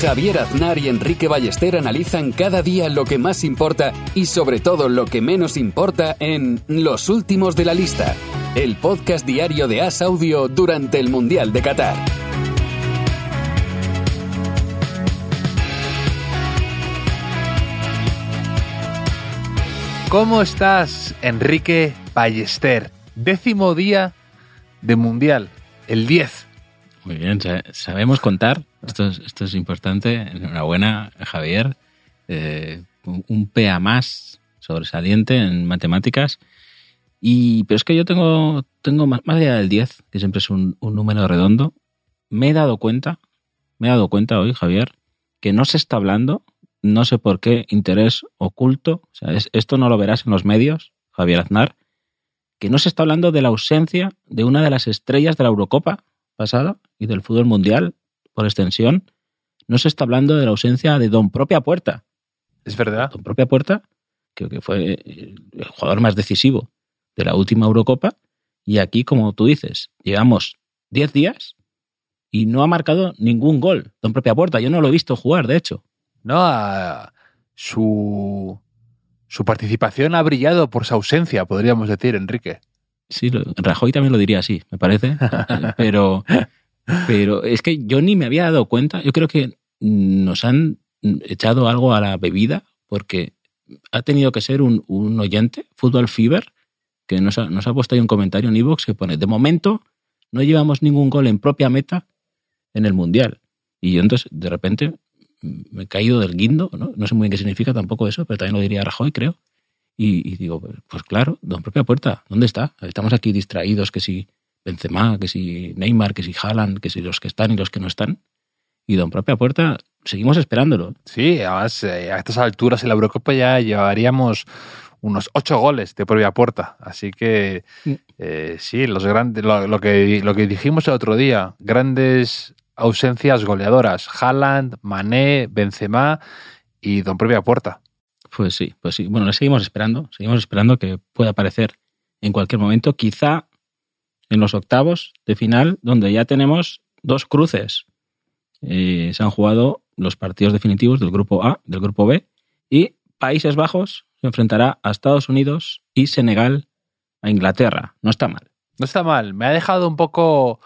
Javier Aznar y Enrique Ballester analizan cada día lo que más importa y sobre todo lo que menos importa en Los Últimos de la Lista, el podcast diario de As Audio durante el Mundial de Qatar. ¿Cómo estás, Enrique Ballester? Décimo día de Mundial, el 10. Muy bien, sabemos contar, esto es, esto es importante. Enhorabuena, Javier. Eh, un PA más sobresaliente en matemáticas. Y, pero es que yo tengo, tengo más, más allá del 10, que siempre es un, número redondo. Me he dado cuenta, me he dado cuenta hoy, Javier, que no se está hablando no sé por qué, interés oculto, o sea, esto no lo verás en los medios, Javier Aznar, que no se está hablando de la ausencia de una de las estrellas de la Eurocopa pasada y del fútbol mundial, por extensión, no se está hablando de la ausencia de Don Propia Puerta. Es verdad. Don Propia Puerta, creo que fue el jugador más decisivo de la última Eurocopa, y aquí, como tú dices, llevamos 10 días y no ha marcado ningún gol. Don Propia Puerta, yo no lo he visto jugar, de hecho. ¿no? su, su participación ha brillado por su ausencia, podríamos decir, Enrique. Sí, Rajoy también lo diría así, me parece. pero, pero es que yo ni me había dado cuenta. Yo creo que nos han echado algo a la bebida porque ha tenido que ser un, un oyente, Football Fever, que nos ha, nos ha puesto ahí un comentario en Evox que pone, de momento no llevamos ningún gol en propia meta en el Mundial. Y yo entonces, de repente, me he caído del guindo, ¿no? no sé muy bien qué significa tampoco eso, pero también lo diría Rajoy, creo. Y, digo, pues, claro, don propia puerta, ¿dónde está? Estamos aquí distraídos, que si Benzema, que si Neymar, que si Haaland, que si los que están y los que no están. Y don propia puerta, seguimos esperándolo. Sí, además eh, a estas alturas en la Eurocopa ya llevaríamos unos ocho goles de propia puerta. Así que mm. eh, sí, los grandes, lo, que, lo que dijimos el otro día, grandes ausencias goleadoras. Haaland, Mané, Benzema y Don Propia Puerta. Pues sí, pues sí. Bueno, le seguimos esperando. Seguimos esperando que pueda aparecer en cualquier momento. Quizá en los octavos de final, donde ya tenemos dos cruces. Eh, se han jugado los partidos definitivos del grupo A, del grupo B, y Países Bajos se enfrentará a Estados Unidos y Senegal a Inglaterra. No está mal. No está mal. Me ha dejado un poco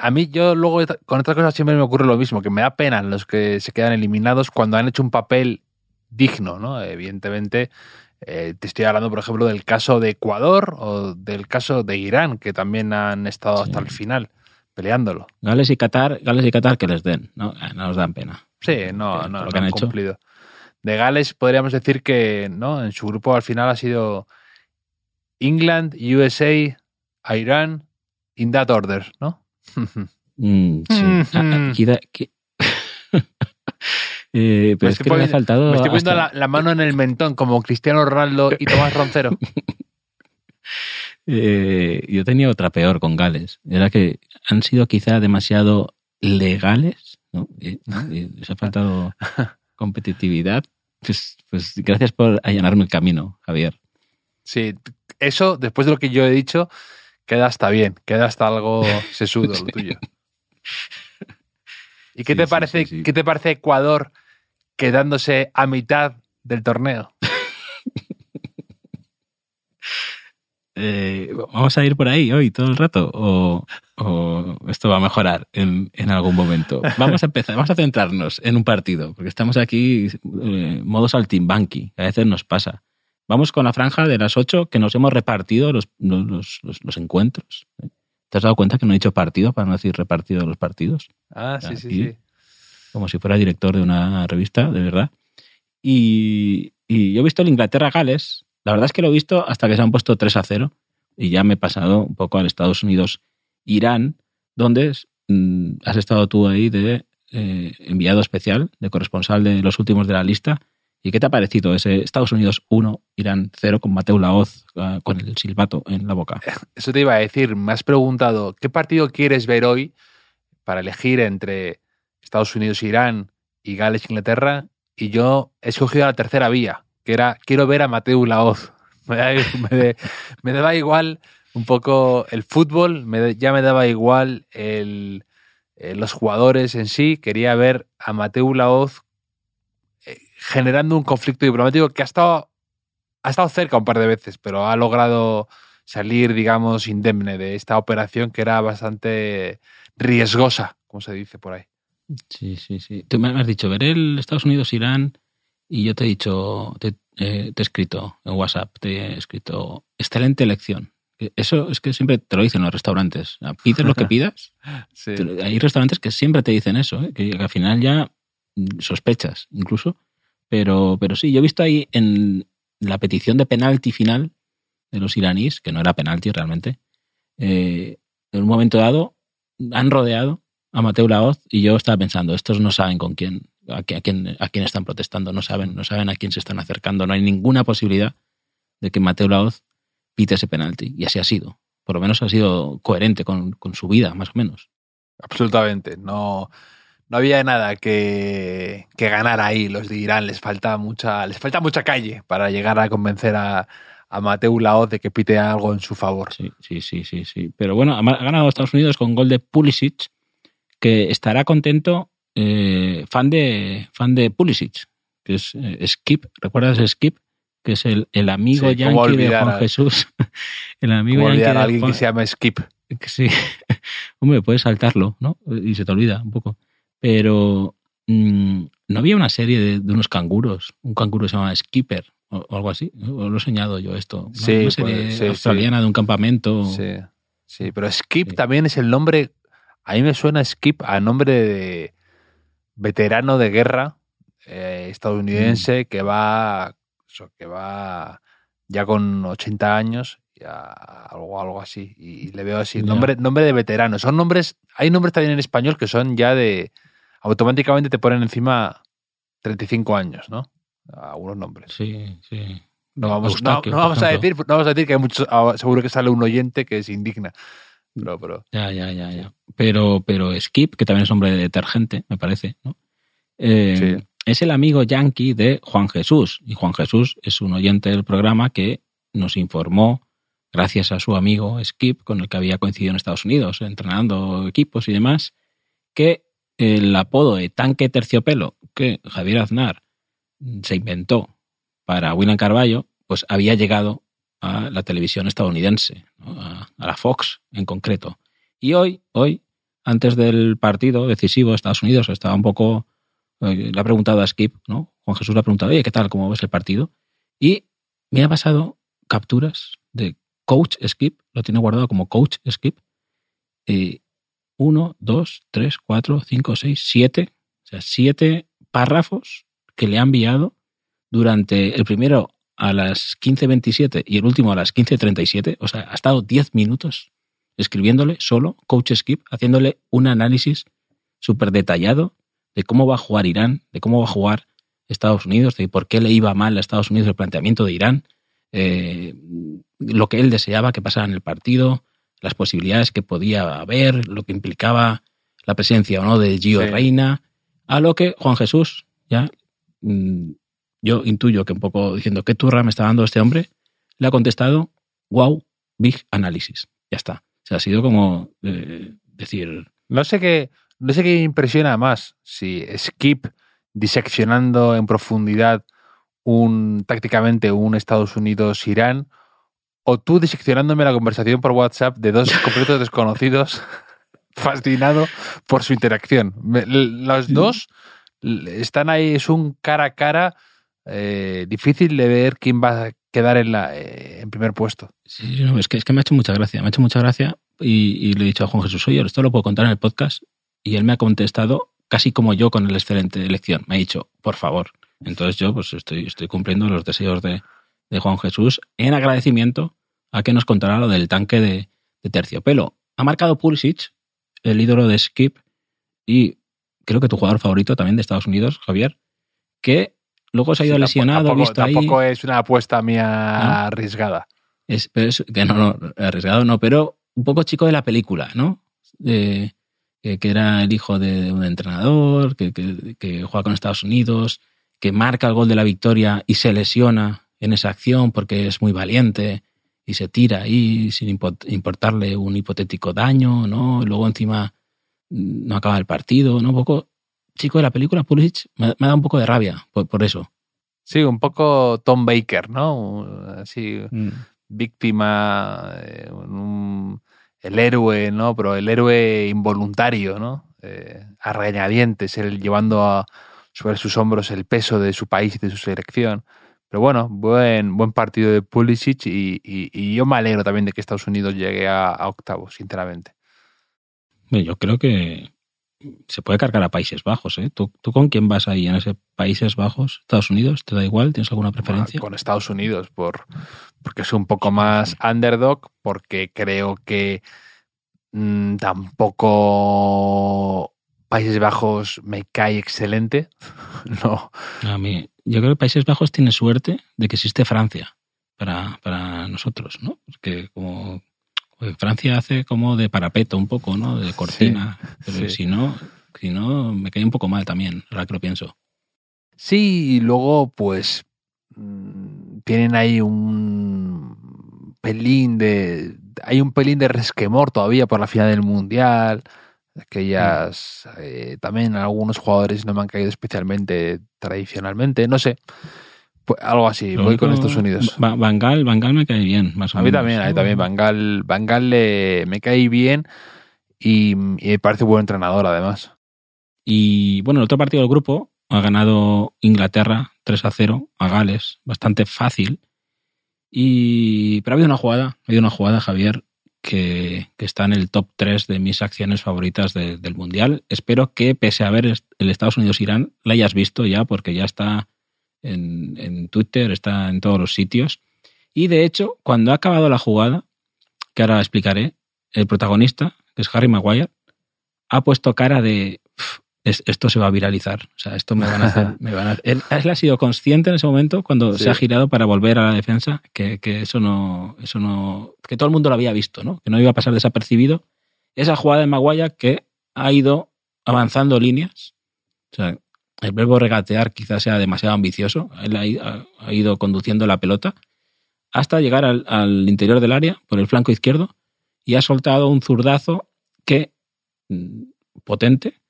a mí, yo luego con otras cosas siempre me ocurre lo mismo, que me da pena los que se quedan eliminados cuando han hecho un papel digno, ¿no? Evidentemente, eh, te estoy hablando, por ejemplo, del caso de Ecuador o del caso de Irán, que también han estado hasta el final peleándolo. Gales y Qatar, Gales y Qatar que les den, ¿no? Eh, no nos dan pena. Sí, no, no, lo que han, cumplido. De Gales podríamos decir que, ¿no? En su grupo al final ha sido England, USA, Irán, in that order, ¿no? Mm, sí. Ah, eh, pero es que me ha faltado. Me estoy poniendo la, mano en el mentón, como Cristiano Ronaldo y Tomás Roncero. Eh, yo tenía otra peor con Gales. Era que han sido quizá demasiado legales, ¿no? les ha faltado competitividad. Pues, pues gracias por allanarme el camino, Javier. Sí, eso, después de lo que yo he dicho, queda hasta bien, queda hasta algo sesudo lo tuyo. ¿Y qué te parece, qué te parece Ecuador quedándose a mitad del torneo? Eh, ¿Vamos a ir por ahí hoy todo el rato? ¿O, esto va a mejorar en, algún momento? Vamos a empezar, vamos a centrarnos en un partido, porque estamos aquí eh, modo saltimbanqui, a veces nos pasa. Vamos con la franja de las ocho que nos hemos repartido los, los, encuentros. ¿Te has dado cuenta que no he dicho partido para no decir repartido los partidos? Ah, sí, sí, sí. Como si fuera director de una revista, de verdad. Y, yo he visto el Inglaterra-Gales. La verdad es que lo he visto hasta que se han puesto 3 a 0. Y ya me he pasado un poco al Estados Unidos-Irán, donde mm, has estado tú ahí de eh, enviado especial, de corresponsal de los últimos de la lista ¿Y qué te ha parecido ese Estados Unidos 1, Irán 0 con Mateo Laoz uh, con el silbato en la boca? Eso te iba a decir. Me has preguntado, ¿qué partido quieres ver hoy para elegir entre Estados Unidos Irán y Gales Inglaterra? Y yo he escogido la tercera vía, que era, quiero ver a Mateo Laoz. Me, da, me, me daba igual un poco el fútbol, me, ya me daba igual el, eh, los jugadores en sí. Quería ver a Mateo Laoz eh, generando un conflicto diplomático que ha estado, ha estado cerca un par de veces, pero ha logrado salir, digamos, indemne de esta operación que era bastante riesgosa, como se dice por ahí. Sí, sí, sí. Tú me has dicho, ver el Estados Unidos-Irán y yo te he dicho, te, eh, te he escrito en WhatsApp, te he escrito, excelente elección. Eso es que siempre te lo dicen los restaurantes. Pides lo que pidas. Sí. Hay restaurantes que siempre te dicen eso, ¿eh? que al final ya sospechas incluso. Pero, pero sí, yo he visto ahí en la petición de penalti final de los iraníes, que no era penalti realmente, eh, en un momento dado han rodeado a Mateo Laoz y yo estaba pensando, estos no saben con quién, a quién, a quién están protestando, no saben, no saben a quién se están acercando, no hay ninguna posibilidad de que Mateo Laoz pite ese penalti. Y así ha sido. Por lo menos ha sido coherente con, con su vida, más o menos. Absolutamente. No, no había nada que, que, ganar ahí. Los de Irán les falta mucha, les falta mucha calle para llegar a convencer a, a Mateu Laoz de que pite algo en su favor. Sí, sí, sí, sí, sí. Pero bueno, ha ganado Estados Unidos con gol de Pulisic, que estará contento, eh, fan de fan de Pulisic, que es eh, Skip. ¿Recuerdas Skip? que es el, el amigo Sí, ¿cómo yankee de Juan a- Jesús. El amigo yankee de a alguien Juan- que se llama Skip. sí. Hombre, puedes saltarlo, ¿no? Y se te olvida un poco. Pero mm, no había una serie de, de unos canguros, un canguro que se llama Skipper o, o algo así. ¿O lo he soñado yo esto? ¿no? Sí, una serie pues, sí, australiana de un campamento. Sí, sí, pero Skip también es el nombre. A mí me suena Skip a nombre de veterano de guerra eh, estadounidense Mm. que va eso, que va ya con 80 años, ya algo, algo así. Y le veo así, nombre, nombre de veterano. Son nombres, hay nombres también en español que son ya de. automáticamente te ponen encima 35 años, ¿no? Algunos nombres. Sí, sí. No vamos, no, Eustaquio, no por vamos a decir, no vamos a decir que hay muchos, ah, seguro que sale un oyente que se indigna. Pero, pero Ya, ya, ya, ya. Pero, pero Skip, que también es hombre de detergente, me parece, ¿no? Eh, Sí. Es el amigo yankee de Juan Jesús. Y Juan Jesús es un oyente del programa que nos informó, gracias a su amigo Skip, con el que había coincidido en Estados Unidos, entrenando equipos y demás, que el apodo de tanque terciopelo que Javier Aznar se inventó para William Carballo, pues había llegado a la televisión estadounidense, a, la Fox en concreto. Y hoy, hoy, antes del partido decisivo de Estados Unidos, estaba un poco. eh, le ha preguntado a Skip, ¿no? Juan Jesús le ha preguntado, oye, ¿qué tal? ¿Cómo ves el partido? Y me ha pasado capturas de Coach Skip, lo tiene guardado como Coach Skip. Y uno, dos, tres, cuatro, cinco, seis, siete. O sea, siete párrafos que le ha enviado durante el primero a las 15.27 y el último a las 15.37. O sea, ha estado 10 minutos escribiéndole solo, Coach Skip, haciéndole un análisis súper detallado de cómo va a jugar Irán, de cómo va a jugar Estados Unidos, de por qué le iba mal a Estados Unidos el planteamiento de Irán, eh, lo que él deseaba que pasara en el partido, las posibilidades que podía haber, lo que implicaba la presencia o no de Gio Sí. Reina, a lo que Juan Jesús, ya, mm, yo intuyo que un poco diciendo qué turra me está dando este hombre, le ha contestado, wow, big análisis. Ya está. O sea, ha sido como eh, decir, no sé qué, no sé qué impresiona más si Skip diseccionando en profundidad un tácticamente un Estados Unidos Irán o tú diseccionándome la conversación por WhatsApp de dos completos desconocidos fascinado por su interacción. Me- los dos están ahí, es un cara a cara eh, difícil de ver quién va a quedar en, la, eh, en primer puesto. Sí, es, que, es que me ha hecho mucha gracia, me ha hecho mucha gracia y, y le he dicho a Juan Jesús, oye, esto lo puedo contar en el podcast y él me ha contestado casi como yo con el excelente elección. Me ha dicho, por favor. Entonces yo pues estoy, estoy cumpliendo los deseos de, de Juan Jesús en agradecimiento a que nos contará lo del tanque de, de terciopelo. Ha marcado Pulisic, el ídolo de Skip y creo que tu jugador favorito también de Estados Unidos, Javier, que luego se ha ido Sí, lesionado, tampoco, visto ahí. tampoco es una apuesta mía ¿No? arriesgada. Es, que no, no, arriesgado no, pero un poco chico de la película, ¿no? Que, que era el hijo de un entrenador, que, que- que juega con Estados Unidos, que marca el gol de la victoria y se lesiona en esa acción porque es muy valiente y se tira ahí sin impo- importarle un hipotético daño, ¿no? Y luego encima mm, no acaba el partido, ¿no? Un poco chico de la película, Pulisic, me, dado un poco de rabia por, por eso. Sí, un poco Tom Baker, ¿no? Así, víctima, eh, un- el héroe, ¿no? Pero el héroe involuntario, ¿no? Eh, a regañadientes, él llevando a- sobre sus hombros el peso de su país y de su selección. Pero bueno, buen, buen partido de Pulisic y, y- y yo me alegro también de que Estados Unidos llegue a, a octavos, sinceramente. Yo creo que se puede cargar a Países Bajos. ¿eh? ¿Tú, ¿Tú con quién vas ahí en ese Países Bajos? ¿Estados Unidos? ¿Te da igual? ¿Tienes alguna preferencia? Con Estados Unidos, por, porque es un poco más underdog, porque creo que mm, tampoco Países Bajos me cae excelente. No, A mí, yo creo que Países Bajos tiene suerte de que existe Francia para, para nosotros, ¿no? Porque como pues Francia hace como de parapeto un poco, ¿no? De cortina. pero sí. si no, si no, me cae un poco mal también, ahora que lo pienso. Sí, y luego pues mm, tienen ahí un pelín de hay un pelín de resquemor todavía por la final del mundial. Aquellas eh, también algunos jugadores no me han caído especialmente tradicionalmente, no sé. Pues algo así, Lo voy con Estados Unidos. Ba- Bangal, Bangal me cae bien, más o A mí menos. también, a mí también. Bangal, Bangal le- me cae bien y, y me parece buen entrenador además. Y bueno, el otro partido del grupo ha ganado Inglaterra 3 a 0 a Gales, bastante fácil. Y, pero ha habido una jugada, ha habido una jugada, Javier, que, que está en el top 3 de mis acciones favoritas de- del Mundial. Espero que, pese a ver el Estados Unidos-Irán, la hayas visto ya, porque ya está en, en Twitter, está en todos los sitios. Y de hecho, cuando ha acabado la jugada, que ahora explicaré, el protagonista, que es Harry Maguire, ha puesto cara de "Uf, es- esto se va a viralizar. O sea, esto me van a hacer. me van a- Él, él ha sido consciente en ese momento, cuando Sí. se ha girado para volver a la defensa, que, que eso no. Eso no. que todo el mundo lo había visto, ¿no? Que no iba a pasar desapercibido. Esa jugada de Maguire que ha ido avanzando líneas. O sea, el verbo regatear quizás sea demasiado ambicioso. Él ha, ido conduciendo la pelota hasta llegar al, al interior del área por el flanco izquierdo y ha soltado un zurdazo que mm, potente,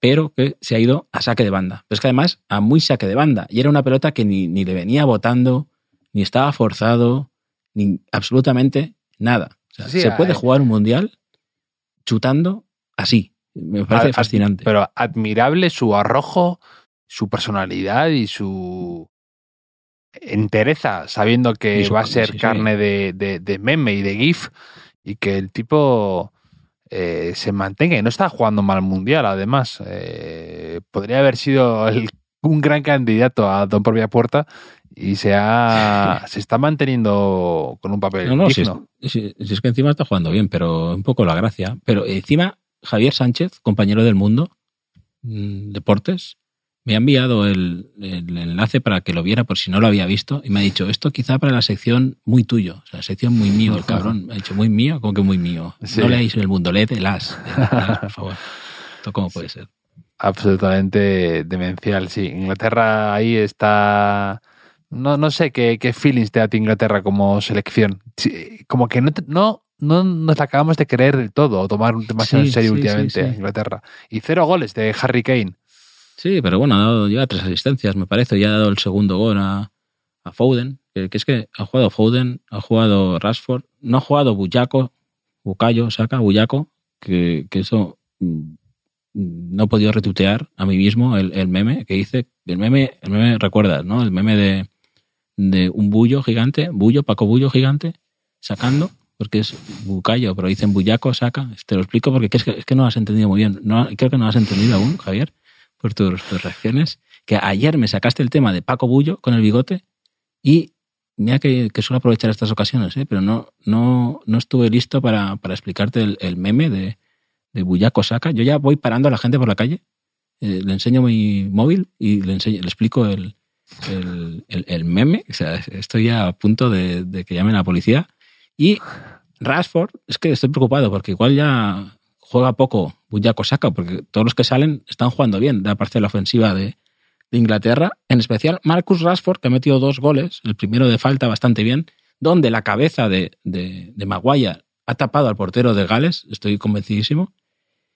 pero que se ha ido a saque de banda. Pero es que además a muy saque de banda. Y era una pelota que ni, ni le venía botando, ni estaba forzado, ni absolutamente nada. O sea, Sí, se puede jugar un mundial chutando así. Me parece A- fascinante. Pero admirable su arrojo, su personalidad y su entereza, sabiendo que su- va a ser sí, sí. carne de, de- de meme y de GIF y que el tipo eh, se mantenga y no está jugando mal mundial, además. Eh, podría haber sido el- un gran candidato a Don Propia Puerta y se, ha, se está manteniendo con un papel No, no, si es, digno. si- si es que encima está jugando bien, pero un poco la gracia. Pero encima, Javier Sánchez, compañero del mundo, mm, Deportes, me ha enviado el, el enlace para que lo viera por si no lo había visto y me ha dicho, esto quizá para la sección muy tuyo, o sea, sección muy mío, el cabrón. Me ha dicho, muy mío, como que muy mío. Sí. No leáis el mundo, leed el as, por favor. ¿Esto cómo puede ser? Absolutamente demencial, sí. Inglaterra ahí está. No, no sé qué, qué feelings te da a ti Inglaterra como selección. Como que no, te- no, no nos la acabamos de creer del todo o tomar demasiado Sí, en serio sí, últimamente sí. Inglaterra. Y cero goles de Harry Kane. Sí, pero bueno, ha dado ya tres asistencias, me parece. Ya ha dado el segundo gol a, a Foden. Que, que es que ha jugado Foden, ha jugado Rashford, no ha jugado Buyaco, Bucayo, saca Buyaco, que, que eso mm, no he podido retuitear a mí mismo el, el meme que hice. El meme, el meme, recuerdas, ¿no? El meme de, de un bullo gigante, bullo, Paco Bullo gigante, sacando, porque es Bucayo, pero dicen Buyaco, saca. Te lo explico porque es que, es que no has entendido muy bien. No, creo que no has entendido aún, Javier por tus, tus reacciones, que ayer me sacaste el tema de Paco Bullo con el bigote y mira que, suelo aprovechar estas ocasiones, ¿eh? pero no, no, no estuve listo para, para explicarte el, el meme de, de Bullaco Saca. Yo ya voy parando a la gente por la calle, eh, le enseño mi móvil y le, enseño, le explico el, el, el- el meme. O sea, estoy ya a punto de, de que llamen a la policía. Y Rashford, es que estoy preocupado porque igual ya juega poco Buyaco Saka, porque todos los que salen están jugando bien de la parte de la ofensiva de, Inglaterra. En especial Marcus Rashford, que ha metido dos goles, el primero de falta bastante bien, donde la cabeza de, de, ha tapado al portero de Gales, estoy convencidísimo.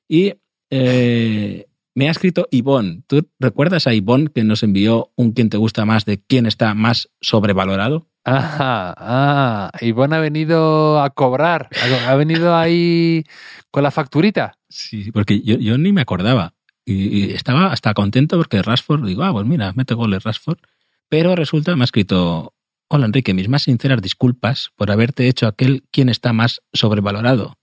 Y eh, me ha escrito Ivonne. ¿Tú recuerdas a Ivonne que nos envió un quién te gusta más de quién está más sobrevalorado? Ajá, ah, Ivonne ha venido a cobrar, ha, venido ahí con la facturita. Sí, porque yo, yo ni me acordaba. Y, y estaba hasta contento porque Rashford, digo, ah, pues mira, mete goles Rashford. Pero resulta, me ha escrito, hola Enrique, mis más sinceras disculpas por haberte hecho aquel quién está más sobrevalorado.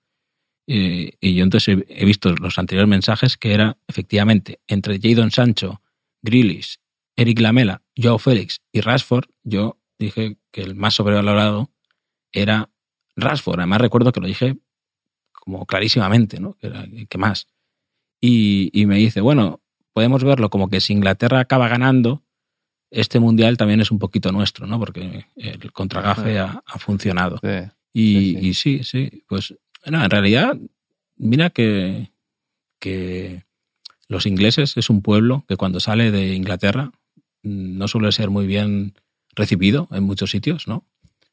Y, y yo entonces he, he visto los anteriores mensajes que era efectivamente entre Jadon Sancho, Grealish, Eric Lamela, Joao Félix y Rashford, yo dije que el más sobrevalorado era Rashford. Además recuerdo que lo dije como clarísimamente, ¿no? Que, era, que más. Y, y, me dice, bueno, podemos verlo como que si Inglaterra acaba ganando, este mundial también es un poquito nuestro, ¿no? Porque el contragafe ha, ha funcionado. Sí. Y, sí, sí. y, sí, sí, pues en realidad, mira que, que los ingleses es un pueblo que cuando sale de Inglaterra no suele ser muy bien recibido en muchos sitios, ¿no?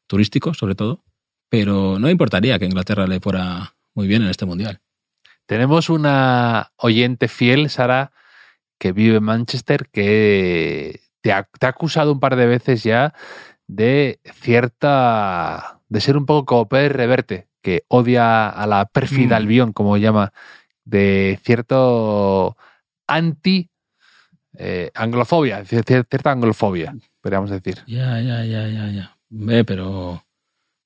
Turísticos, sobre todo. Pero no importaría que Inglaterra le fuera muy bien en este mundial. Tenemos una oyente fiel, Sara, que vive en Manchester, que te ha, te ha, acusado un par de veces ya de cierta. de ser un poco como Pérez Reverte, que odia a la pérfida mm. Albión, como llama, de cierto anti. Eh, anglofobia, cierta anglofobia, podríamos decir. Ya, ya, ya, ya, ya. Ve, pero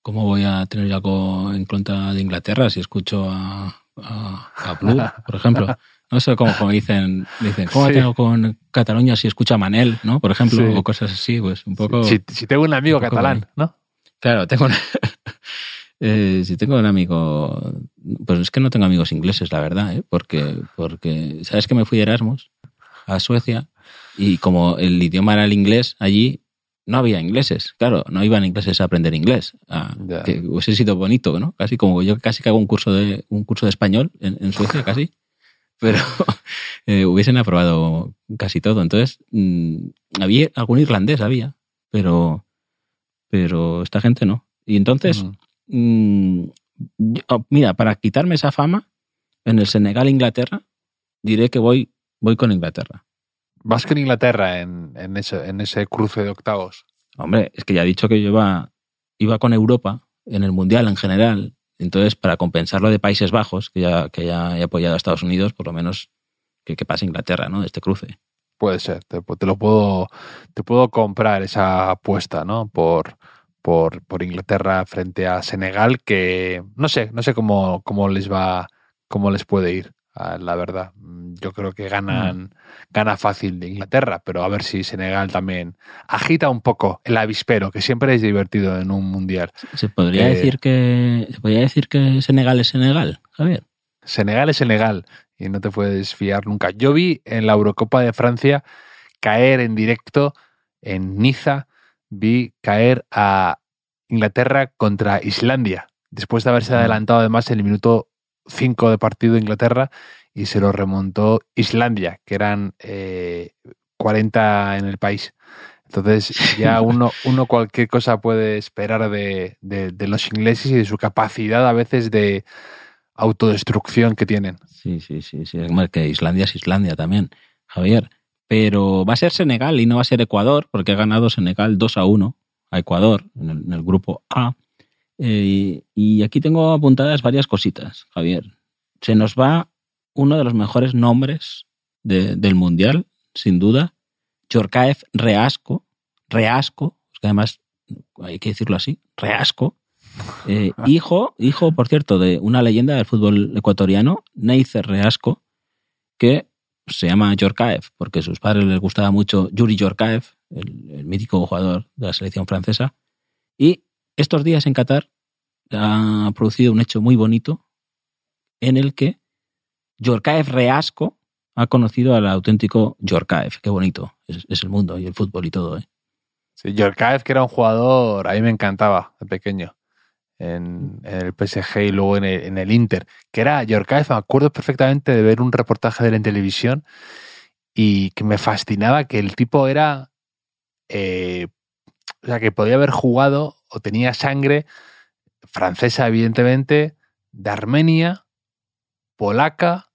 ¿cómo voy a tener algo en contra de Inglaterra si escucho a, a, a Blue, por ejemplo? No sé cómo, como dicen, dicen, ¿cómo sí. tengo con Cataluña si escucha a Manel, ¿no? Por ejemplo, sí. o cosas así, pues un poco. Si, si tengo un amigo un catalán. ¿no? Claro, tengo un, eh, si tengo un amigo, pues es que no tengo amigos ingleses, la verdad, ¿eh? porque, porque, ¿sabes que me fui de Erasmus a Suecia? Y como el idioma era el inglés allí, no había ingleses, claro, no iban ingleses a aprender inglés. A, yeah. Que hubiese sido bonito, ¿no? Casi como yo casi que hago un curso de, un curso de español en, en Suecia, casi. Pero eh, hubiesen aprobado casi todo. Entonces, mmm, había algún irlandés, había, pero, pero esta gente no. Y entonces, uh -huh. Mmm, yo, mira, para quitarme esa fama, en el Senegal-Inglaterra, diré que voy, voy con Inglaterra. Vas con Inglaterra en, en, ese, en ese cruce de octavos. Hombre, es que ya he dicho que yo iba, iba con Europa en el Mundial en general. Entonces, para compensar lo de Países Bajos, que ya, que ya he apoyado a Estados Unidos, por lo menos que, que pase Inglaterra, ¿no? Este cruce. Puede ser, te, te, lo puedo, te puedo comprar esa apuesta, ¿no? Por, por, por Inglaterra frente a Senegal, que no sé, no sé cómo, cómo les va, cómo les puede ir la verdad. Yo creo que ganan, mm. gana fácil de Inglaterra, pero a ver si Senegal también agita un poco el avispero, que siempre es divertido en un mundial. Se podría eh, decir que se podría decir que Senegal es Senegal, Javier. Senegal es Senegal y no te puedes fiar nunca. Yo vi en la Eurocopa de Francia caer en directo en Niza, vi caer a Inglaterra contra Islandia, después de haberse adelantado además en el minuto 5 de partido de Inglaterra y se lo remontó Islandia, que eran eh, 40 en el país. Entonces ya uno, uno cualquier cosa puede esperar de, de, de, los ingleses y de su capacidad a veces de autodestrucción que tienen. Sí, sí, sí, sí. que Islandia es Islandia también, Javier. Pero va a ser Senegal y no va a ser Ecuador, porque ha ganado Senegal 2 a 1 a Ecuador en el, en el grupo A. Eh, y aquí tengo apuntadas varias cositas, Javier. Se nos va uno de los mejores nombres de, del Mundial, sin duda. Chorkaev Reasco. Reasco, que además hay que decirlo así, Reasco. Eh, hijo, hijo, por cierto, de una leyenda del fútbol ecuatoriano, Neicer Reasco, que se llama Yorkaev, porque a sus padres les gustaba mucho Yuri Yorkaev, el, mítico jugador de la selección francesa. Y estos días en Qatar ha producido un hecho muy bonito en el que Yorkaev Reasco ha conocido al auténtico Yorkaev. Qué bonito es, es el mundo y el fútbol y todo. ¿eh? Sí, Yorkaev, que era un jugador, a mí me encantaba de pequeño. En, en el PSG y luego en el, en el Inter. Que era Yorkaev, me acuerdo perfectamente de ver un reportaje de él en televisión y que me fascinaba que el tipo era. eh, o sea, que podía haber jugado o tenía sangre francesa, evidentemente, de Armenia, polaca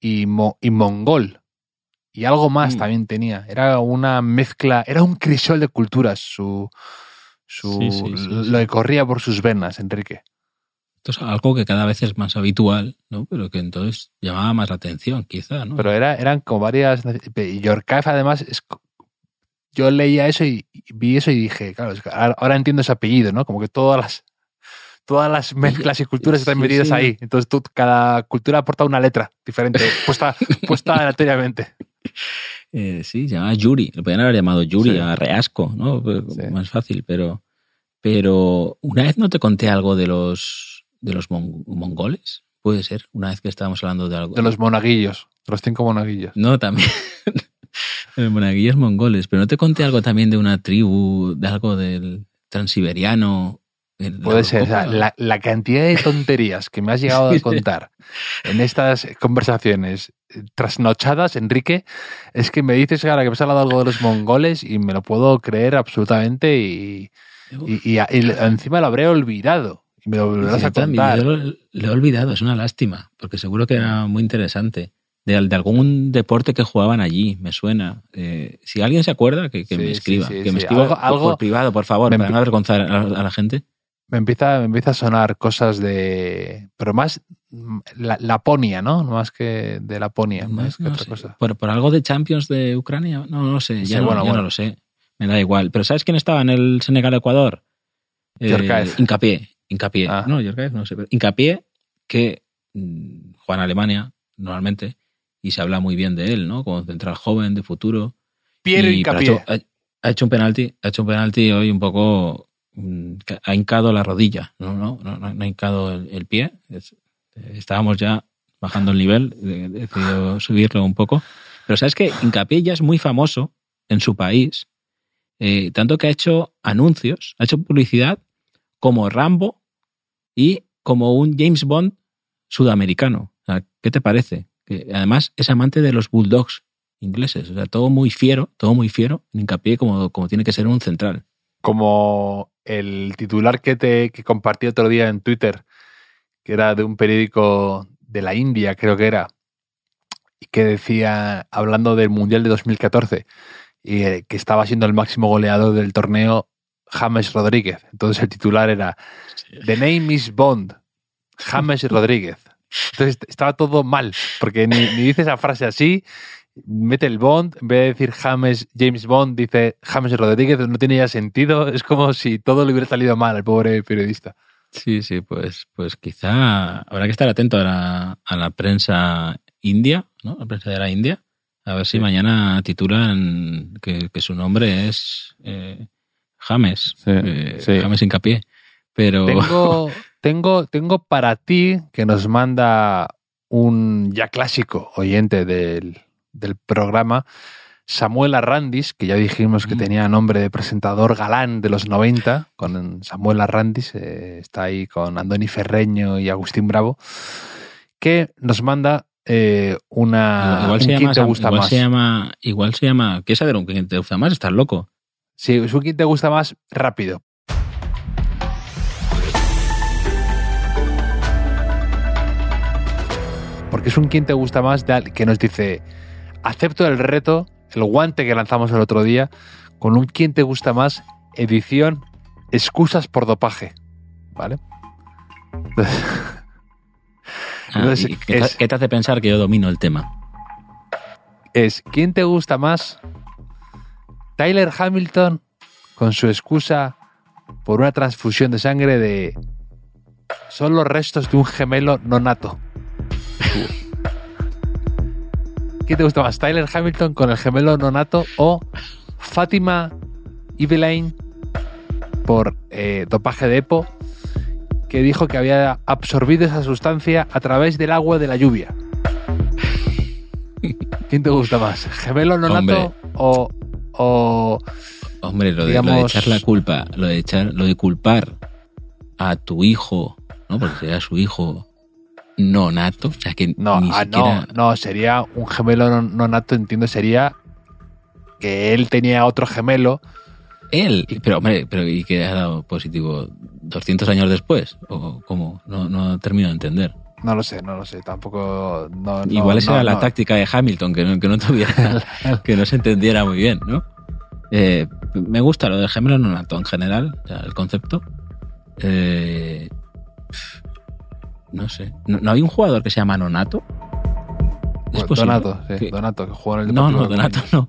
y, mo- y mongol. Y algo más Mm. también tenía. Era una mezcla, era un crisol de culturas, su, su, Sí, sí, sí, lo que corría por sus venas, Enrique. Esto es algo que cada vez es más habitual, ¿no? Pero que entonces llamaba más la atención, quizá, ¿no? Pero era, eran como varias. Y además, es, yo leía eso y, y vi eso y dije, claro, es que ahora, entiendo ese apellido, ¿no? Como que todas las. Todas las mezclas y culturas están Sí, metidas ahí. Entonces tú, cada cultura aporta una letra diferente, puesta, puesta aleatoriamente. Eh, sí, se llamaba Yuri. Le podían haber llamado Yuri Sí. a Reasco, ¿no? Sí. Más fácil, pero. Pero una vez no te conté algo de los de los mon- mongoles. Puede ser, una vez que estábamos hablando de algo. De los monaguillos, de los cinco monaguillos. No, también. de los monaguillos mongoles. Pero no te conté algo también de una tribu, de algo del transiberiano. Puede ser. o sea, la, la cantidad de tonterías que me has llegado a contar en estas conversaciones trasnochadas, Enrique, es que me dices ahora que me has hablado algo de los mongoles y me lo puedo creer absolutamente y, y- y- y encima lo habré olvidado. Y me lo volverás a contar. yo lo, lo he olvidado, es una lástima, porque seguro que era muy interesante. De, de algún deporte que jugaban allí, me suena. Eh, si alguien se acuerda, que, que Sí, me escriba. sí, que me escriba Algo- por- algo- por privado, por favor, me para no avergonzar a, a la gente. Me empieza, me empieza a sonar cosas de. Pero más la, Laponia, ¿no? Más que de Laponia, más que No otra sé, cosa. Por, por algo de Champions de Ucrania, no, no lo sé, ya, Sí, no, bueno, ya bueno. no lo sé. Me da igual. Pero ¿sabes quién estaba en el Senegal-Ecuador? Eh. Hincapié. Hincapié. Ah. No, Yorkaev no sé. Pero Hincapié, que mm, juega en Alemania normalmente y se habla muy bien de él, ¿no? Como central joven, de futuro. Pero Hincapié. Ha- ha hecho un penalti, ha hecho un penalti hoy un poco. Mm, Ha hincado la rodilla, no, no, no, ha hincado el, pie. Eh, estábamos ya bajando el nivel, he decidido subirlo un poco. Pero sabes que Hincapié ya es muy famoso en su país, eh, tanto que ha hecho anuncios, ha hecho publicidad como Rambo y como un James Bond sudamericano. ¿Qué te parece? Que además es amante de los Bulldogs ingleses. O sea, todo muy fiero, todo muy fiero, hincapié como, como tiene que ser un central. Como el titular que te que compartí otro día en Twitter, que era de un periódico de la India, creo que era, y que decía, hablando del Mundial de 2014, y eh, que estaba siendo el máximo goleador del torneo James Rodríguez. Entonces el titular era The name is Bond, James Rodríguez. Entonces estaba todo mal, porque ni, ni dice esa frase así, mete el Bond, en vez de decir James, James Bond, dice James Rodríguez, no tiene ya sentido, es como si todo le hubiera salido mal al pobre periodista. Sí, sí, pues, pues quizá habrá que estar atento a la, a la prensa india, ¿no? La prensa de la India. A ver si Sí. mañana titulan que, que su nombre es eh, James. Sí, eh, sí. James Hincapié. Pero Tengo, tengo, tengo para ti que nos manda un ya clásico oyente del, del programa, Samuel Arrandis, que ya dijimos que Mm. tenía nombre de presentador galán de los 90, con Samuel Arrandis, eh, está ahí con Andoni Ferreño y Agustín Bravo, que nos manda eh, una... igual, un se llama, te Sam- gusta igual más. se llama, igual se llama, ¿qué saber un quién te gusta más? Estás loco. Sí, es un quién te gusta más rápido. Porque es un quién te gusta más que nos dice, acepto el reto, el guante que lanzamos el otro día, con un quién te gusta más, edición, excusas por dopaje. ¿Vale? Entonces, Ah, Entonces, ¿y ¿qué, te- es- qué te hace pensar que yo domino el tema? es, ¿quién te gusta más? Tyler Hamilton con su excusa por una transfusión de sangre de son los restos de un gemelo no nato. ¿Quién te gusta más? ¿Tyler Hamilton con el gemelo no nato o Fátima Eveline por eh, dopaje de EPO que dijo que había absorbido esa sustancia a través del agua de la lluvia? ¿Quién te gusta más? ¿Gemelo nonato Hombre. o, o Hombre, lo de, lo de Digamos- echar la culpa, lo de echar, lo de culpar a tu hijo, ¿no? Porque sería su hijo no nato, o sea que no, ni ah, siquiera. no, no, sería un gemelo no- nonato, entiendo, sería que él tenía otro gemelo. Él, pero hombre, pero ¿y que ha dado positivo 200 años después? ¿O cómo? No, no termino de entender. No lo sé, no lo sé, tampoco. No, Igual esa era la táctica de Hamilton, que no, que no tuviera, que no se entendiera muy bien, ¿no? Eh, me gusta lo del gemelo no nato en general, o sea, el concepto. Eh, no sé. ¿No, no hay un jugador que se llama Nonato? ¿Es? Donato, sí, Donato, que jugó en el No, no, Donato no.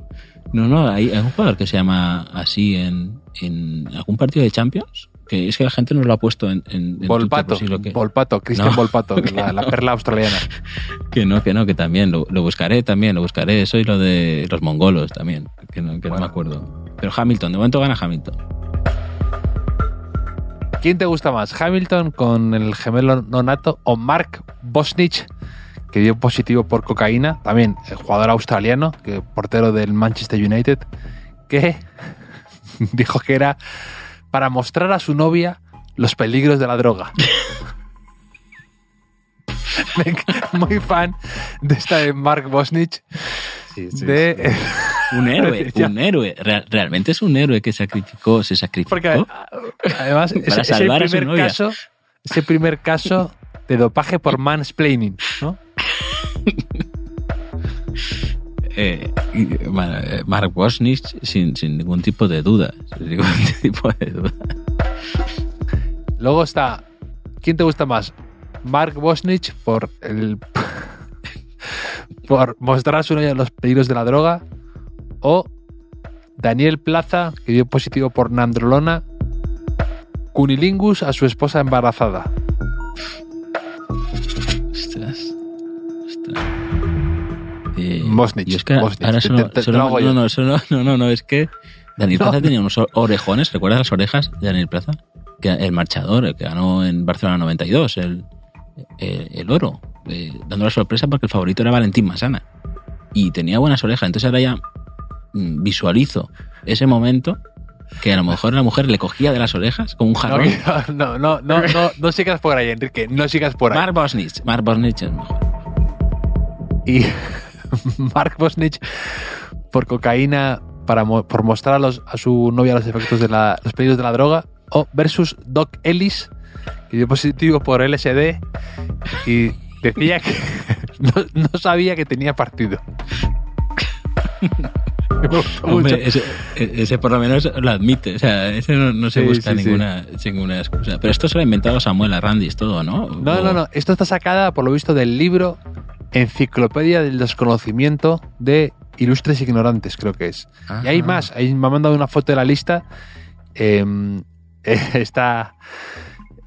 No, no, hay, hay un jugador que se llama así en, en algún partido de Champions. Que es que la gente nos lo ha puesto en, en, Volpato, que, Volpato, Cristian No. Volpato, que la, la perla australiana. que no, que no, que también. Lo, lo buscaré también, lo buscaré. Soy lo de los mongolos también, que no, que no me acuerdo. Pero Hamilton, de momento gana Hamilton. ¿Quién te gusta más? ¿Hamilton con el gemelo nonato o Mark Bosnich, que dio positivo por cocaína? También el jugador australiano, que portero del Manchester United, que dijo que era para mostrar a su novia los peligros de la droga. Muy fan de esta de Mark Bosnich. De, Un héroe, un héroe. Real- realmente es un héroe que sacrificó, se sacrificó. Porque a- además es, Para es el salvar a su primer novia. caso, es el primer caso de dopaje por mansplaining, ¿no? Eh, eh, Mark Bosnich sin, sin ningún tipo de duda. Sin ningún tipo de duda. Luego está, ¿quién te gusta más? Mark Bosnich por el por mostrar su novia los peligros de la droga o Daniel Plaza que dio positivo por nandrolona cunilingus a su esposa embarazada. Ostras. Ostras. Eh, Bosnich, yo es que Bosnich. ahora solo, te- te solo- lo hago no, no, solo- no, no, no, es que Daniel. Plaza tenía unos orejones, ¿recuerdas las orejas de Daniel Plaza? Que el marchador, el que ganó en Barcelona 92, el, el, el oro, eh, dando la sorpresa porque el favorito era Valentín Masana. Y tenía buenas orejas, entonces ahora ya mm, visualizo ese momento que a lo mejor la mujer le cogía de las orejas con un No, jarrón. no, no, no, no, no sigas por ahí, Enrique, no sigas por ahí. Mark Bosnich, Mark Bosnich es mejor. y Mark Bosnich por cocaína para por mostrar a, su novia los efectos de la, los peligros de la droga o versus Doc Ellis que dio positivo por LSD y decía que no, no sabía que tenía partido. Hombre, ese, ese por lo menos lo admite. O sea, ese no, no se Sí, busca sí, sí. ninguna, ninguna excusa. Pero esto se lo ha inventado Samuel Arrandis todo, ¿no? No, no, no. Esto está sacada, por lo visto, del libro Enciclopedia del Desconocimiento de Ilustres Ignorantes, creo que es. Y hay más. Ahí me ha mandado una foto de la lista. Eh, eh, está.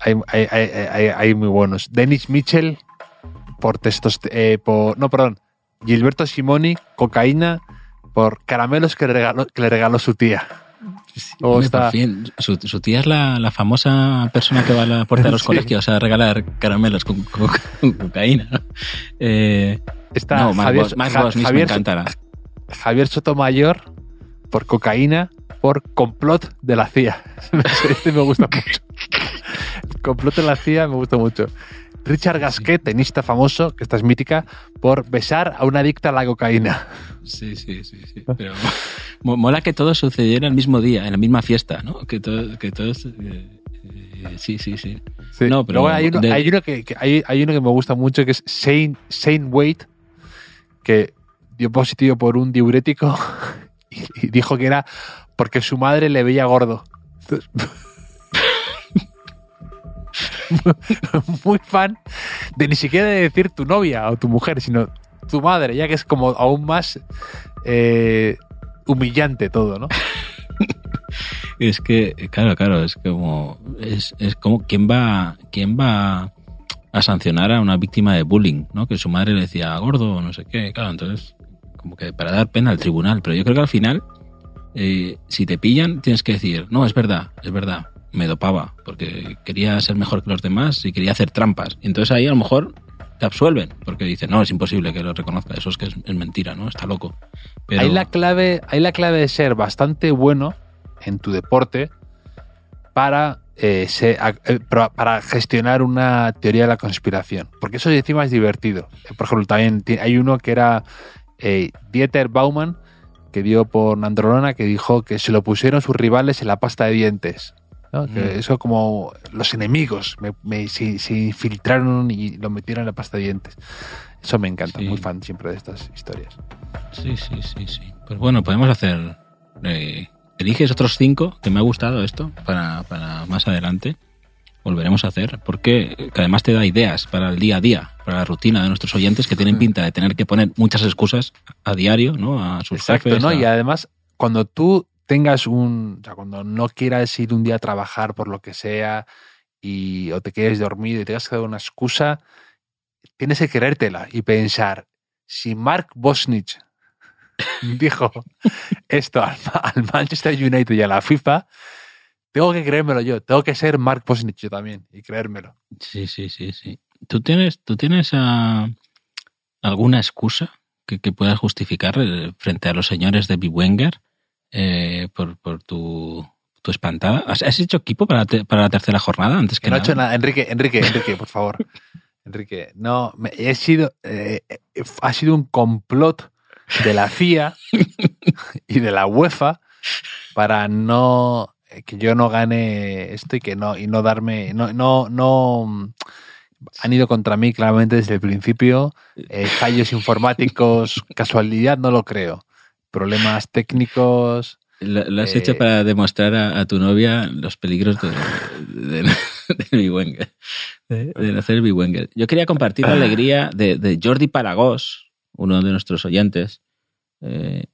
Hay, hay- hay- hay- hay muy buenos. Dennis Mitchell por textos. eh, por, no, perdón. Gilberto Simoni, cocaína, por caramelos que, regaló, que le regaló su tía. Por está- fin, su, su tía es la, la famosa persona que va a la puerta de los Sí. colegios a regalar caramelos con, con- con cocaína. Eh, Está no, Javier, Javier, encanta. la- Javier Sotomayor por cocaína, por complot de la CIA. Este me gusta mucho. El complot de la CIA me gusta mucho. Richard Gasquet, tenista famoso, que esta es mítica, por besar a una adicta a la cocaína. Sí, sí, sí. sí. Pero mo- mola que todo sucediera el mismo día, en la misma fiesta, ¿no? Que, todo, que todos... eh, eh, sí, sí, sí. Sí. No, pero Luego hay uno, de- hay uno que, que- hay, hay uno que me gusta mucho que es Shane, Shane Wade, que dio positivo por un diurético y, y dijo que era porque su madre le veía gordo. Entonces, muy fan de ni siquiera de decir tu novia o tu mujer, sino tu madre, ya que es como aún más eh, humillante todo, ¿no? Es que, claro, claro, es como. Es, es como. ¿quién va, ¿Quién va a sancionar a una víctima de bullying? ¿no? Que su madre le decía gordo o no sé qué. Claro, entonces, como que para dar pena al tribunal. Pero yo creo que al final, eh, si te pillan, tienes que decir: No, es verdad, es verdad. Me dopaba porque quería ser mejor que los demás y quería hacer trampas. Y entonces ahí a lo mejor te absuelven, porque dicen, no, es imposible que lo reconozca, eso es que es, mentira, ¿no? Está loco. Pero, Hay, la clave, hay la clave de ser bastante bueno en tu deporte para, eh, eh, para gestionar una teoría de la conspiración. Porque eso encima es divertido. Por ejemplo, también hay uno que era eh, Dieter Baumann, que dio por Nandrolona, que dijo que se lo pusieron sus rivales en la pasta de dientes. ¿No? Que Mm. Eso como los enemigos me, me- se, se infiltraron y lo metieron en la pasta de dientes. Eso me encanta, Sí. muy fan siempre de estas historias. Sí, sí, sí, sí. Pues bueno, podemos hacer... eh, eliges otros cinco, que me ha gustado esto, para, para más adelante. Volveremos a hacer, porque eh, que además te da ideas para el día a día, para la rutina de nuestros oyentes que tienen pinta de tener que poner muchas excusas a diario, ¿no? A sus Exacto, jefes, ¿no? a- Y además, cuando tú tengas un. O sea, cuando no quieras ir un día a trabajar por lo que sea y, o te quedes dormido y tengas que dar una excusa, tienes que creértela y pensar: si Mark Bosnich dijo esto al, al Manchester United y a la FIFA, tengo que creérmelo yo. Tengo que ser Mark Bosnich yo también y creérmelo. Sí, sí, sí, sí. ¿Tú tienes, tú tienes ah, alguna excusa que, que puedas justificar eh, frente a los señores de Biwenger eh, por, por tu, tu espantada? ¿Has, has hecho equipo para, te- para la tercera jornada antes que no he hecho nada. Enrique, Enrique, Enrique, por favor. Enrique, no, me- he sido, eh, eh, ha sido un complot de la CIA y de la UEFA para no eh, que yo no gane esto y que no y no darme no no no mm, han ido contra mí claramente desde el principio eh, fallos informáticos casualidad no lo creo problemas técnicos Lo, lo has Eh, hecho para demostrar a, a tu novia los peligros de, de, de Biwenger, de, de hacer Biwenger. Yo quería compartir la alegría de, de Jordi Paragós, uno de nuestros oyentes, eh,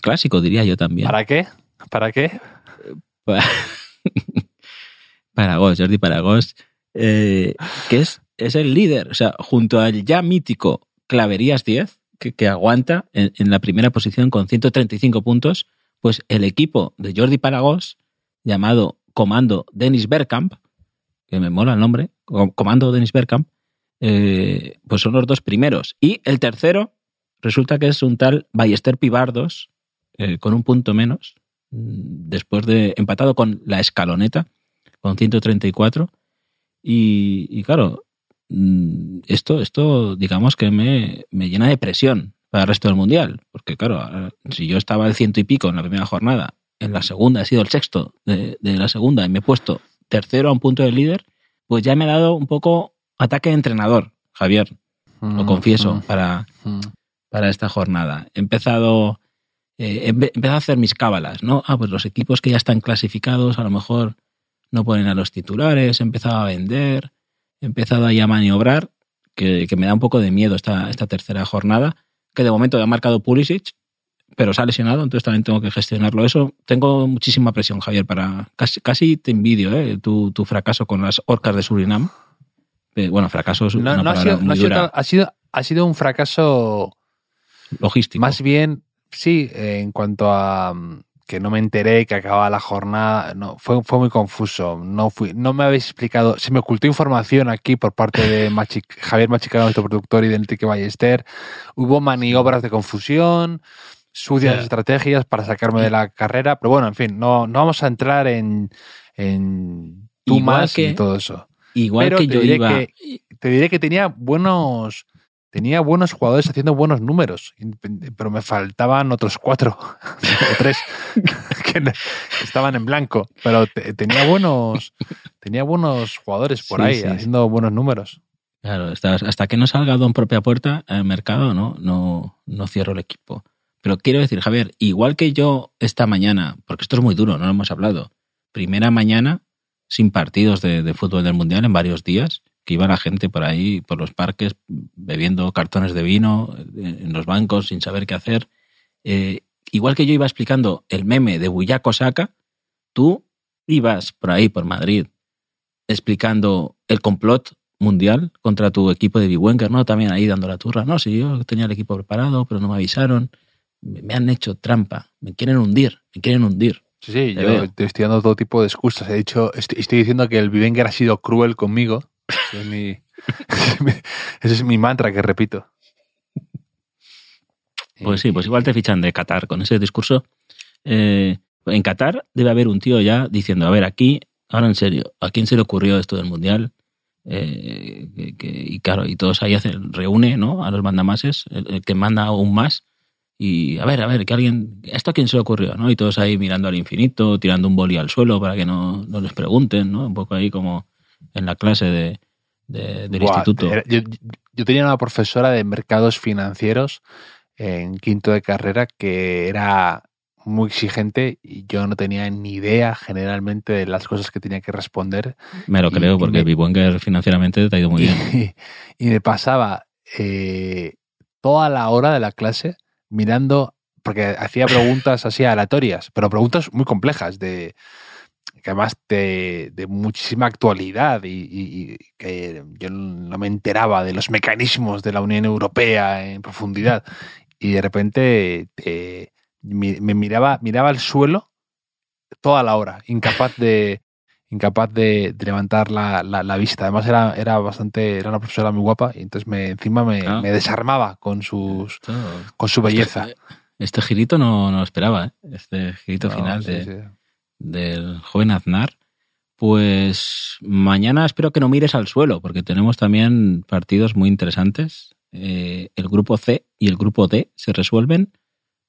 clásico diría yo también. para qué para qué Pa- Paragós, Jordi Paragós, eh, que es, es el líder, o sea, junto al ya mítico Claverías 10, que, aguanta en, la primera posición con 135 puntos, pues el equipo de Jordi Paragós, llamado Comando Dennis Bergkamp, que me mola el nombre, Com- Comando Dennis Bergkamp, eh, pues son los dos primeros. Y el tercero resulta que es un tal Ballester Pibardos, eh, con un punto menos, mm, después de empatado con la escaloneta, con 134. Y, y claro, esto, esto digamos que me, me llena de presión para el resto del mundial. Porque claro, si yo estaba al ciento y pico en la primera jornada, en la segunda he sido el sexto de, de la segunda y me he puesto tercero a un punto del líder, pues ya me ha dado un poco ataque de entrenador, Javier, lo Mm, confieso, mm, para, mm. para esta jornada. He empezado, eh, he empezado a hacer mis cábalas, ¿no? Ah, pues los equipos que ya están clasificados a lo mejor no ponen a los titulares, he empezado a vender, he empezado ahí a maniobrar, que, que me da un poco de miedo esta, esta tercera jornada, que de momento ha marcado Pulisic, pero se ha lesionado, entonces también tengo que gestionarlo. Eso, tengo muchísima presión, Javier, para casi, casi te envidio, ¿eh? Tu, tu fracaso con las orcas de Surinam. Eh, bueno, fracaso es No, una no ha, sido, no ha sido dura, ha sido- ha sido un fracaso logístico. más bien, sí, en cuanto a mm, que no me enteré que acababa la jornada, no, fue, fue muy confuso. No, fui, no me habéis explicado, se me ocultó información aquí por parte de Javier Machicano, nuestro productor, y de Enrique Ballester. Hubo maniobras de confusión, sucias estrategias para sacarme de la carrera, pero bueno, en fin, no, no vamos a entrar en, en tú Igual más que- y todo eso. Igual Pero que te yo diré iba... que- te diré que tenía buenos tenía buenos jugadores haciendo buenos números, pero me faltaban otros cuatro o tres que estaban en blanco, pero te- tenía buenos tenía buenos jugadores por Sí, ahí sí, sí. haciendo buenos números. Claro, hasta, hasta que no salga Don propia puerta al mercado, ¿no? No, no cierro el equipo. Pero quiero decir, Javier, igual que yo esta mañana, porque esto es muy duro, no lo hemos hablado, primera mañana sin partidos de, de fútbol del Mundial en varios días, que iba la gente por ahí, por los parques, bebiendo cartones de vino eh, en los bancos sin saber qué hacer. Eh, igual que yo iba explicando el meme de Buyaco Saka, tú ibas por ahí, por Madrid, explicando el complot mundial contra tu equipo de Biwenker, ¿no? También ahí dando la turra. No, si yo tenía el equipo preparado, pero no me avisaron. Me han hecho trampa. Me quieren hundir. Me quieren hundir. Sí, sí, Te yo veo. te estoy dando todo tipo de excusas. He dicho, estoy, estoy diciendo que el Bivenger ha sido cruel conmigo, Ese es mi, es mi mantra que repito. Pues sí, pues igual te fichan de Qatar con ese discurso. Eh, en Qatar debe haber un tío ya diciendo, a ver, aquí, ahora en serio, ¿a quién se le ocurrió esto del Mundial? Eh, y claro, y todos ahí hacen, reúne ¿no? a los mandamases, el, el que manda aún más, y a ver, a ver, que alguien, ¿esto a quién se le ocurrió? ¿no? Y todos ahí mirando al infinito, tirando un boli al suelo para que no, no les pregunten, ¿no? Un poco ahí como en la clase de, de- del Buah, instituto. yo, yo tenía una profesora de mercados financieros en quinto de carrera que era muy exigente y yo no tenía ni idea generalmente de las cosas que tenía que responder Me lo y- creo, y porque me- Bibuenger financieramente te ha ido muy bien. y, y me pasaba eh, toda la hora de la clase mirando, porque hacía preguntas así aleatorias, pero preguntas muy complejas, de que además de, de muchísima actualidad y, y- y que yo no me enteraba de los mecanismos de la Unión Europea en profundidad. Y de repente eh, mi- me miraba, miraba al suelo toda la hora, incapaz de, incapaz de, de levantar la, la- la vista. Además era, era bastante, era una profesora muy guapa y entonces me, encima me, Ah. me desarmaba con sus, con su belleza. Este, este girito no, no lo esperaba, ¿eh? Este girito No, final sí, de- sí. Del joven Aznar. Pues mañana espero que no mires al suelo, porque tenemos también partidos muy interesantes. Eh, el grupo C y el grupo D se resuelven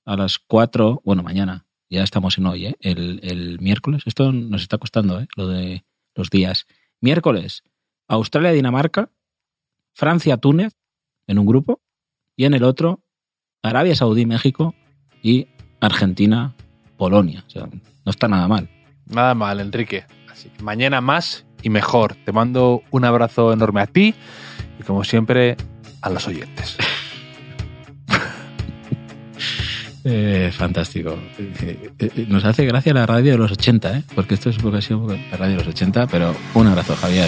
a las 4, bueno, mañana, ya estamos en hoy, ¿eh? el, miércoles. Esto nos está costando, ¿eh? lo de los días. Miércoles, Australia-Dinamarca, Francia-Túnez en un grupo, y en el otro, Arabia Saudí-México y Argentina-Polonia. O sea, no está nada mal. Nada mal, Enrique. Así que mañana más y mejor. Te mando un abrazo enorme a ti y como siempre a los oyentes. Eh, fantástico. Eh, eh, Nos hace gracia la radio de los 80, ¿eh? porque esto es porque ha sido la radio de los 80, pero un abrazo, Javier.